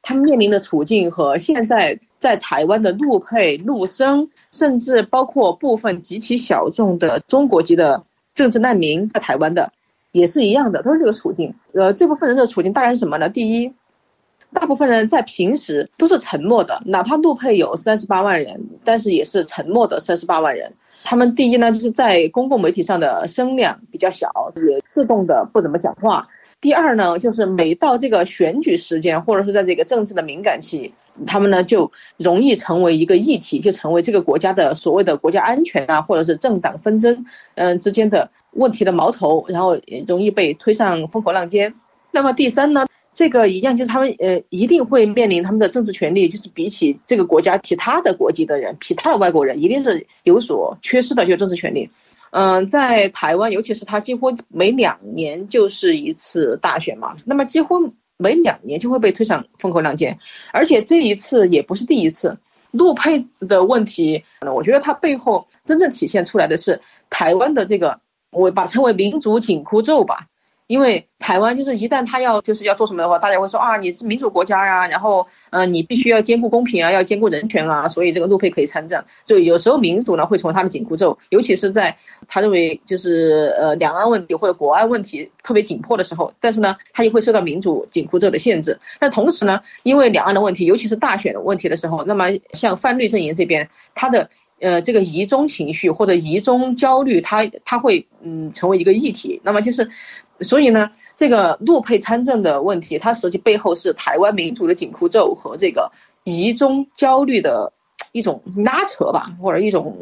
他们面临的处境和现在在台湾的陆配、陆生，甚至包括部分极其小众的中国籍的政治难民在台湾的。也是一样的，都是这个处境。呃，这部分人的处境大概是什么呢？第一，大部分人在平时都是沉默的，哪怕路配有三十八万人，但是也是沉默的三十八万人。他们第一呢，就是在公共媒体上的声量比较小，也自动的不怎么讲话。第二呢，就是每到这个选举时间，或者是在这个政治的敏感期，他们呢就容易成为一个议题，就成为这个国家的所谓的国家安全啊，或者是政党纷争，嗯之间的。问题的矛头，然后容易被推上风口浪尖。那么第三呢，这个一样就是他们呃一定会面临他们的政治权利，就是比起这个国家其他的国籍的人，其他的外国人一定是有所缺失的，就政治权利。嗯，在台湾，尤其是他几乎每两年就是一次大选嘛，那么几乎每两年就会被推上风口浪尖，而且这一次也不是第一次。陆配的问题，我觉得它背后真正体现出来的是台湾的这个。我把它称为民主紧箍咒吧，因为台湾就是一旦他要就是要做什么的话，大家会说啊，你是民主国家呀，然后呃，你必须要兼顾公平啊，要兼顾人权啊，所以这个陆配可以参战。就有时候民主呢会成为他的紧箍咒，尤其是在他认为就是呃两岸问题或者国安问题特别紧迫的时候，但是呢，他又会受到民主紧箍咒的限制。但同时呢，因为两岸的问题，尤其是大选的问题的时候，那么像泛绿阵营这边，他的。呃，这个疑中情绪或者疑中焦虑，它它会嗯成为一个议题。那么就是，所以呢，这个陆配参政的问题，它实际背后是台湾民主的紧箍咒和这个疑中焦虑的一种拉扯吧，或者一种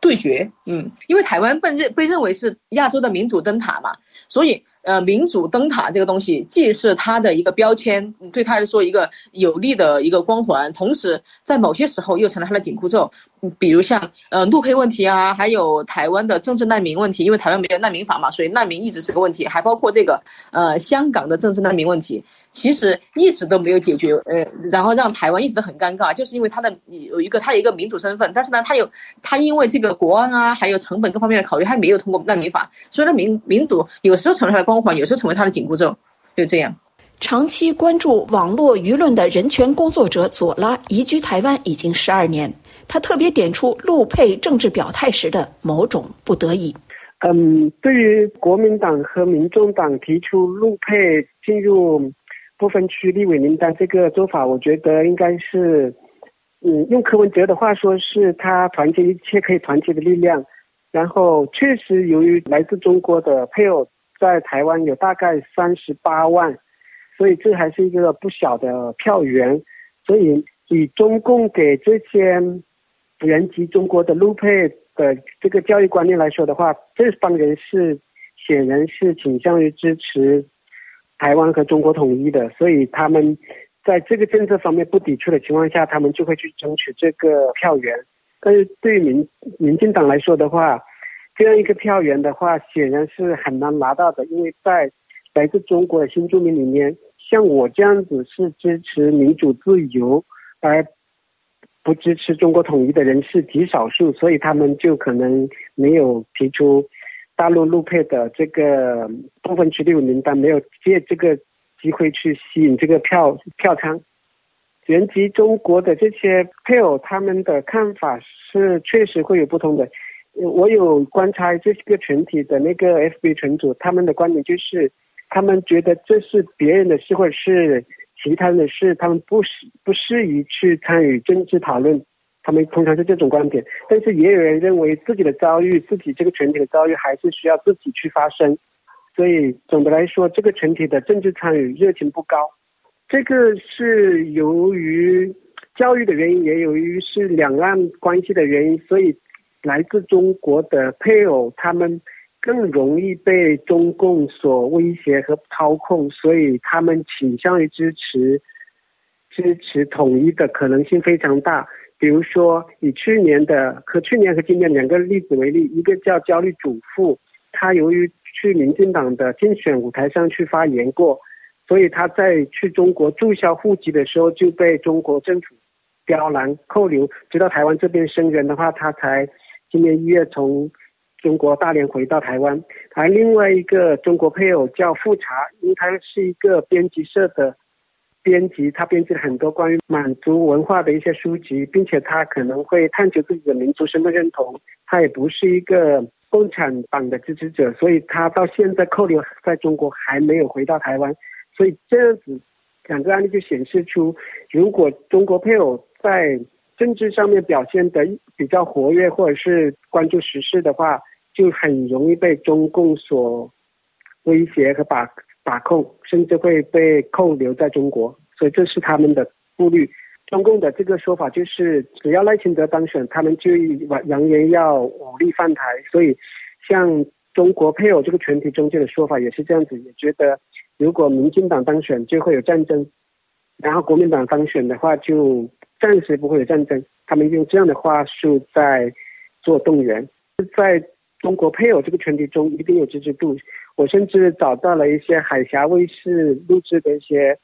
对决。嗯，因为台湾被认被认为是亚洲的民主灯塔嘛，所以。呃，民主灯塔这个东西，既是它的一个标签，对他来说一个有利的一个光环，同时在某些时候又成了他的紧箍咒。比如像呃陆配问题啊，还有台湾的政治难民问题，因为台湾没有难民法嘛，所以难民一直是个问题。还包括这个呃香港的政治难民问题，其实一直都没有解决。呃，然后让台湾一直都很尴尬，就是因为他的有一个他有一个民主身份，但是呢，他有他因为这个国安啊，还有成本各方面的考虑，他没有通过难民法，所以呢民民主有时候成了他的光环。有时候成为他的紧箍咒，就这样。长期关注网络舆论的人权工作者左拉移居台湾已经十二年，他特别点出陆配政治表态时的某种不得已。嗯，对于国民党和民众党提出陆配进入不分区立委名单这个做法，我觉得应该是，嗯，用柯文哲的话说，是他团结一切可以团结的力量。然后，确实由于来自中国的配偶。在台湾有大概三十八万，所以这还是一个不小的票源。所以以中共给这些原籍中国的陆配的这个教育观念来说的话，这帮人是显然是倾向于支持台湾和中国统一的。所以他们在这个政策方面不抵触的情况下，他们就会去争取这个票源。但是对于民民进党来说的话，这样一个票源的话，显然是很难拿到的，因为在来自中国的新住民里面，像我这样子是支持民主自由而不支持中国统一的人是极少数，所以他们就可能没有提出大陆陆配的这个部分区立委名单，没有借这个机会去吸引这个票票仓。原籍中国的这些配偶，他们的看法是确实会有不同的。我有观察这个群体的那个 FB 群组，他们的观点就是，他们觉得这是别人的事或者是其他人的事，他们不适不适宜去参与政治讨论。他们通常是这种观点，但是也有人认为自己的遭遇，自己这个群体的遭遇还是需要自己去发声。所以总的来说，这个群体的政治参与热情不高。这个是由于教育的原因，也由于是两岸关系的原因，所以。来自中国的配偶，他们更容易被中共所威胁和操控，所以他们倾向于支持支持统一的可能性非常大。比如说，以去年的和去年和今年两个例子为例，一个叫焦虑主妇，她由于去民进党的竞选舞台上去发言过，所以她在去中国注销户籍的时候就被中国政府刁难扣留，直到台湾这边声援的话，她才。今年一月从中国大连回到台湾，而另外一个中国配偶叫富察，因为他是一个编辑社的编辑，他编辑了很多关于满族文化的一些书籍，并且他可能会探求自己的民族身份认同。他也不是一个共产党的支持者，所以他到现在扣留在中国还没有回到台湾。所以这样子两个案例就显示出，如果中国配偶在政治上面表现的比较活跃，或者是关注时事的话，就很容易被中共所威胁和把把控，甚至会被扣留在中国。所以这是他们的顾虑。中共的这个说法就是，只要赖清德当选，他们就扬言要武力犯台。所以，像中国配偶这个群体中间的说法也是这样子，也觉得如果民进党当选就会有战争，然后国民党当选的话就。暂时不会有战争，他们用这样的话术在做动员，在中国配偶这个群体中一定有支持度。我甚至找到了一些海峡卫视录制的一些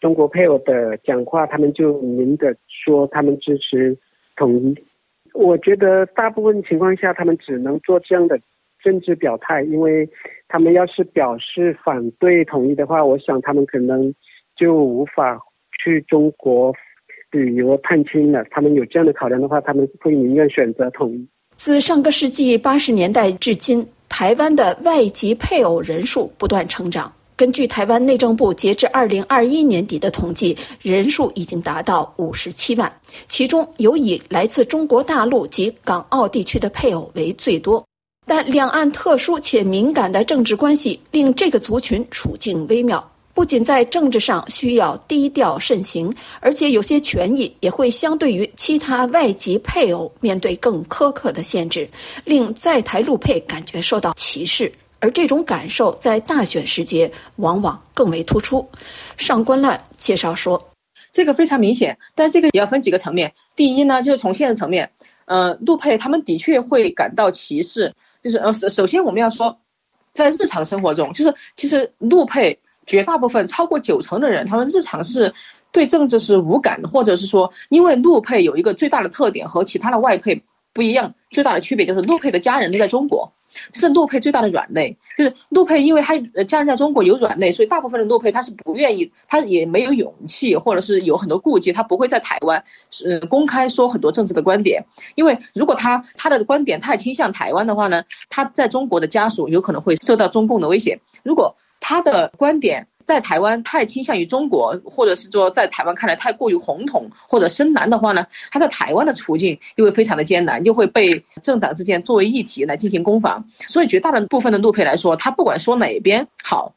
中国配偶的讲话，他们就明的说他们支持统一。我觉得大部分情况下，他们只能做这样的政治表态，因为他们要是表示反对统一的话，我想他们可能就无法去中国旅游探亲了。他们有这样的考量的话，他们会宁愿选择统一。自上个世纪八十年代至今，台湾的外籍配偶人数不断成长。根据台湾内政部截至二零二一年底的统计，人数已经达到五十七万，其中尤以来自中国大陆及港澳地区的配偶为最多。但两岸特殊且敏感的政治关系令这个族群处境微妙，不仅在政治上需要低调慎行，而且有些权益也会相对于其他外籍配偶面对更苛刻的限制，令在台陆配感觉受到歧视。而这种感受在大选时节往往更为突出。上官乱介绍说，这个非常明显，但这个也要分几个层面。第一呢，就是从现实层面，呃，陆配他们的确会感到歧视。就是呃，首首先我们要说，在日常生活中，就是其实陆配绝大部分超过九成的人，他们日常是对政治是无感的，或者是说，因为陆配有一个最大的特点和其他的外配不一样，最大的区别就是陆配的家人都在中国。是陆配最大的软肋，就是陆配，因为他家人在中国有软肋，所以大部分的陆配他是不愿意，他也没有勇气，或者是有很多顾忌，他不会在台湾是公开说很多政治的观点，因为如果他他的观点太倾向台湾的话呢，他在中国的家属有可能会受到中共的威胁。如果他的观点，在台湾太倾向于中国，或者是说在台湾看来太过于红统或者深蓝的话呢，他在台湾的处境又会非常的艰难，就会被政党之间作为议题来进行攻防。所以绝大的部分的陆配来说，他不管说哪边好，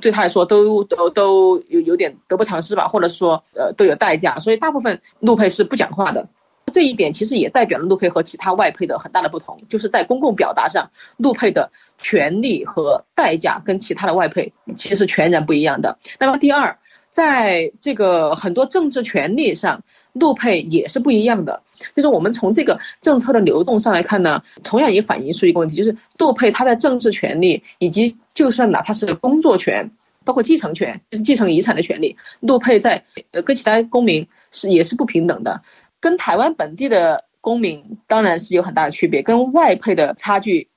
对他来说都都都有有点得不偿失吧，或者说呃都有代价。所以大部分陆配是不讲话的。这一点其实也代表了陆配和其他外配的很大的不同，就是在公共表达上，陆配的权利和代价跟其他的外配其实全然不一样的。那么第二，在这个很多政治权利上，陆配也是不一样的。就是我们从这个政策的流动上来看呢，同样也反映出一个问题，就是陆配他在政治权利以及就算哪怕是工作权，包括继承权，继承遗产的权利，陆配在呃跟其他公民是也是不平等的。跟台湾本地的公民当然是有很大的区别，跟外配的差距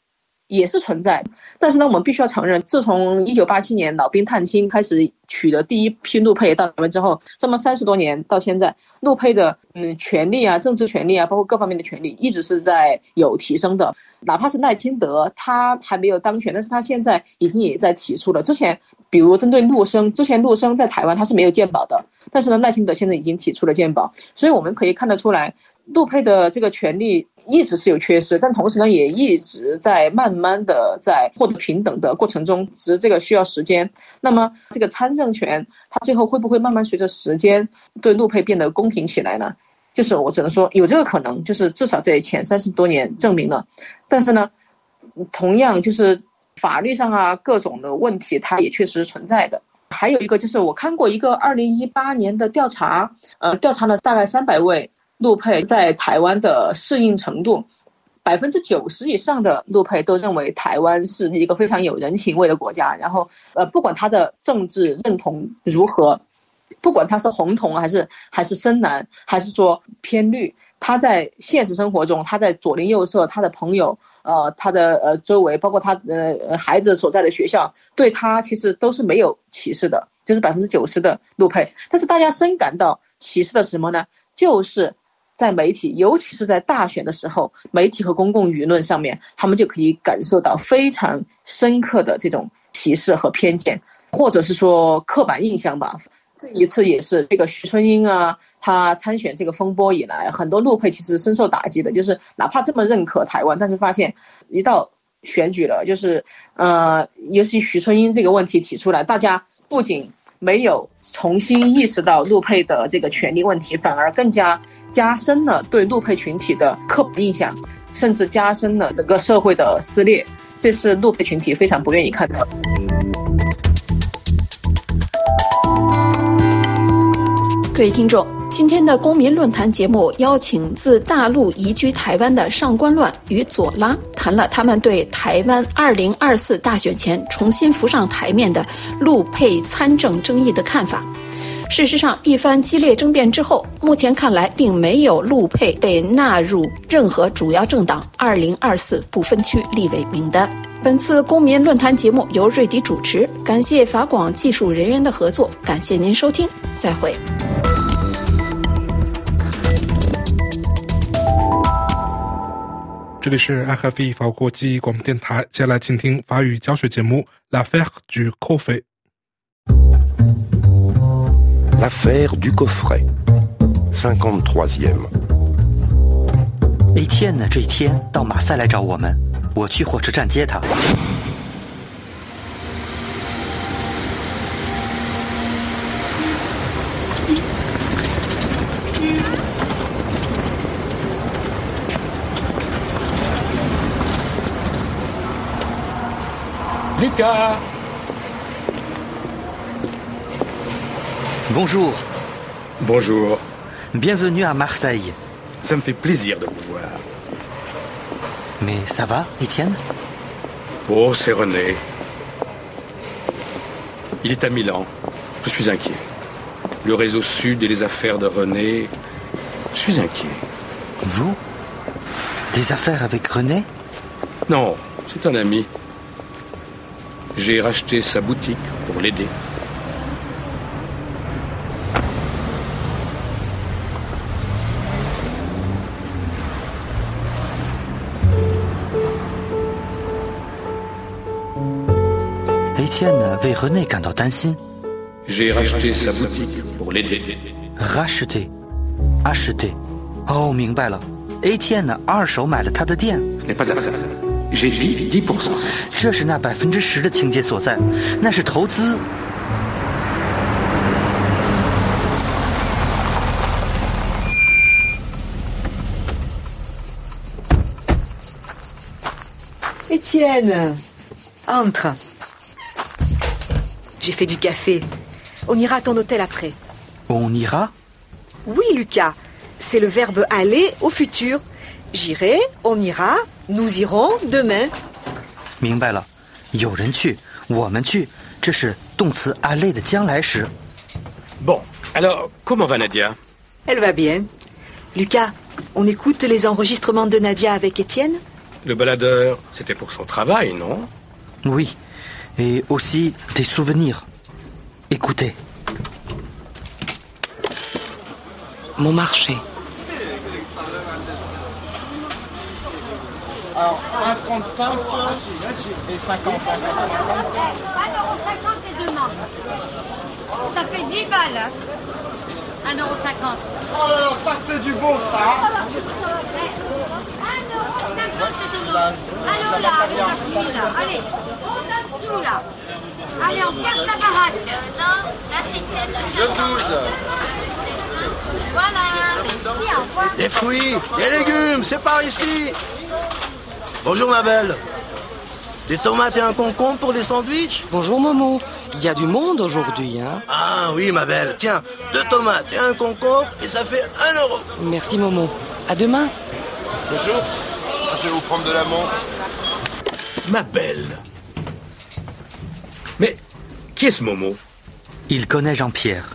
也是存在。但是呢，我们必须要承认，自从一九八七年老兵探亲开始取得第一批陆配到台湾之后，这么三十多年到现在，陆配的嗯权利啊、政治权利啊，包括各方面的权利，一直是在有提升的。哪怕是赖清德他还没有当选，但是他现在已经也在提出了。之前比如针对陆生，之前陆生在台湾他是没有鉴保的，但是呢，赖清德现在已经提出了鉴保，所以我们可以看得出来。陆配的这个权利一直是有缺失，但同时呢，也一直在慢慢的在获得平等的过程中，只是这个需要时间。那么，这个参政权它最后会不会慢慢随着时间对陆配变得公平起来呢？就是我只能说有这个可能，就是至少在前三十多年证明了。但是呢，同样就是法律上啊各种的问题，它也确实存在的。还有一个就是我看过一个二零一八年的调查，呃，调查了大概三百位。陆配在台湾的适应程度，百分之九十以上的陆配都认为台湾是一个非常有人情味的国家。然后，呃，不管他的政治认同如何，不管他是红统还是还是深蓝，还是说偏绿，他在现实生活中，他在左邻右舍，他的朋友，呃，他的呃周围，包括他呃孩子所在的学校，对他其实都是没有歧视的，就是百分之九十的陆配。但是大家深感到歧视的是什么呢？就是。在媒体，尤其是在大选的时候，媒体和公共舆论上面，他们就可以感受到非常深刻的这种歧视和偏见，或者是说刻板印象吧。这一次也是这个徐春英啊，他参选这个风波以来，很多陆配其实深受打击的，就是哪怕这么认可台湾，但是发现一到选举了，就是呃，尤其徐春英这个问题提出来，大家不仅没有重新意识到陆配的这个权利问题，反而更加加深了对陆配群体的刻板印象，甚至加深了整个社会的撕裂。这是陆配群体非常不愿意看到的。各位听众。今天的公民论坛节目邀请自大陆移居台湾的上官乱与左拉谈了他们对台湾2024大选前重新浮上台面的陆配参政争议的看法。事实上，一番激烈争辩之后，目前看来并没有陆配被纳入任何主要政党2024不分区立委名单。本次公民论坛节目由瑞迪主持，感谢法广技术人员的合作，感谢您收听，再会。这里是 IFE 法国记忆广播电台，接下来请听法语教学节目《L'affaire du coffret》。L'affaire du coffret. 53e. 一天呢，这一天到马赛来找我们，我去火车站接他。Bonjour, Bonjour. bienvenue à Marseille. Ça me fait plaisir de vous voir. Mais ça va, Étienne? Oh, c'est René. Il est à Milan. Je suis inquiet. Le réseau Sud et les affaires de René. Je suis inquiet. Vous? Des affaires avec René? Non, c'est un ami. J'ai racheté sa boutique pour l'aider. Étienne 为 René 感到担心。 J'ai racheté sa boutique pour l'aider. racheter, acheter。哦，明白了。Étienne 二手买了他的店， Ce n'est pas ça. J'ai dit 10%. 这是那百分之十的情节所在，那是投资。 Étienne, entre. J'ai fait du café. On ira à ton hôtel après. On ira Oui, Lucas. C'est le verbe aller au futur. J'irai, on ira, nous irons demain. 明白了，有人去，我们去，这是动词 aller 的将来时。 Bon, alors, comment va Nadia Elle va bien. Lucas, on écoute les enregistrements de Nadia avec Étienne Le baladeur, c'était pour son travail, non Oui, et aussi des souvenirs. Écoutez. Mon marché. Alors, 1,35 et 50 1,50€ et demain. Ça fait 10 balles. hein. 1,50€. Alors, ça c'est du bon, ça 1,50€ c'est demain. Allons là, avec la pluie là. Allez, on donne tout là. Allez, on casse la baraque. Non, là c'est Le 12 Voilà, merci, au revoir. Des fruits, des légumes, c'est par ici. Bonjour ma belle. Des tomates et un concombre pour les sandwichs Bonjour Momo. Il y a du monde aujourd'hui, hein Ah oui ma belle, tiens, deux tomates et un concombre et ça fait un euro. Merci Momo. À demain. Bonjour. Je vais vous prendre de l'amont. Ma belle. Mais qui est ce Momo? Il connaît Jean-Pierre.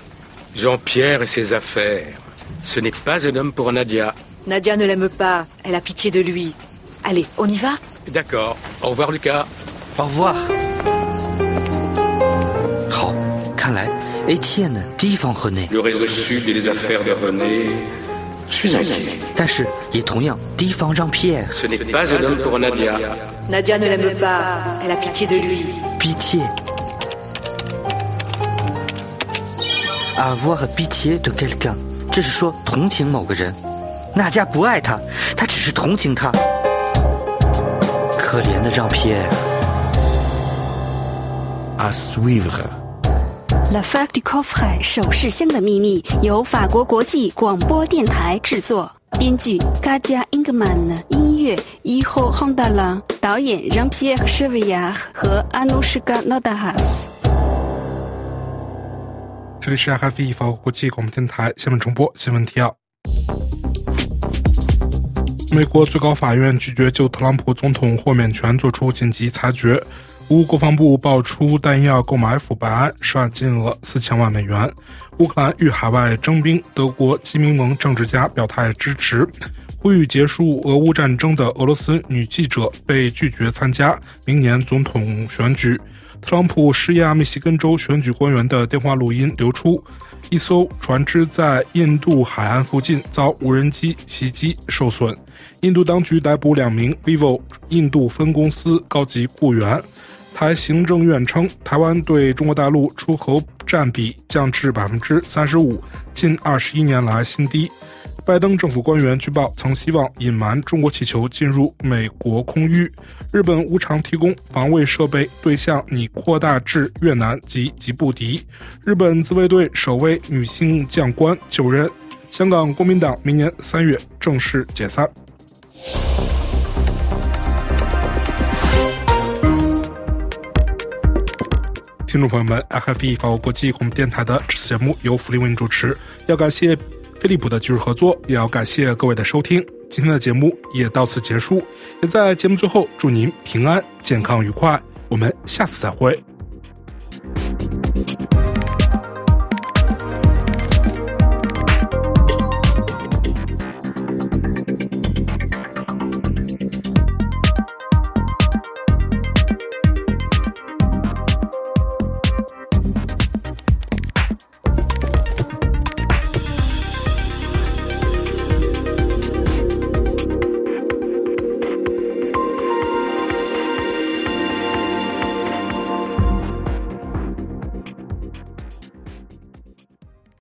Jean-Pierre et ses affaires. Ce n'est pas un homme pour Nadia. Nadia ne l'aime pas. Elle a pitié de lui. Allez, on y va D'accord. Au revoir, Lucas. Au revoir. 好，看来 Étienne 提防 René， Le réseau Sud et les affaires de René. Je suis inquiet. 但是也同样提防 Jean-Pierre。 Ce n'est pas un homme pour Nadia. Nadia ne l'aime pas. Elle a pitié de lui. Pitié. Avoir pitié de quelqu'un，这是说同情某个人。娜迦不爱他，他只是同情他。 可怜的让皮埃。À suivre. L'affaire du coffret 首饰箱的秘密由法国国际广播电台制作，编剧 Kadia Ingman，音乐 Iho Hondala，导演 Jean-Pierre Chevillard 和 Anushka Nodahas。这里是 FFE 法国国际广播电台新闻重播新闻提要。美国最高法院拒绝就特朗普总统豁免权作出紧急裁决。乌国防部爆出弹药购买腐败案，涉案金额四千万美元。乌克兰遇海外征兵，德国基民盟政治家表态支持。呼吁结束俄乌战争的俄罗斯女记者被拒绝参加明年总统选举。特朗普施压密西根州选举官员的电话录音流出。一艘船只在印度海岸附近遭无人机袭击受损。印度当局逮捕两名 vivo 印度分公司高级雇员。台行政院称，台湾对中国大陆出口占比降至百分之三十五，近二十一年来新低。拜登政府官员据报曾希望隐瞒中国气球进入美国空域。日本无偿提供防卫设备对象拟扩大至越南及吉布提。日本自卫队首位女性将官就任。香港国民党明年三月正式解散。听众朋友们，FFE 法国国际广播电台的这次节目由福利为您主持，要感谢。飞利浦的技术合作，也要感谢各位的收听。今天的节目也到此结束，也在节目最后祝您平安、健康、愉快。我们下次再会。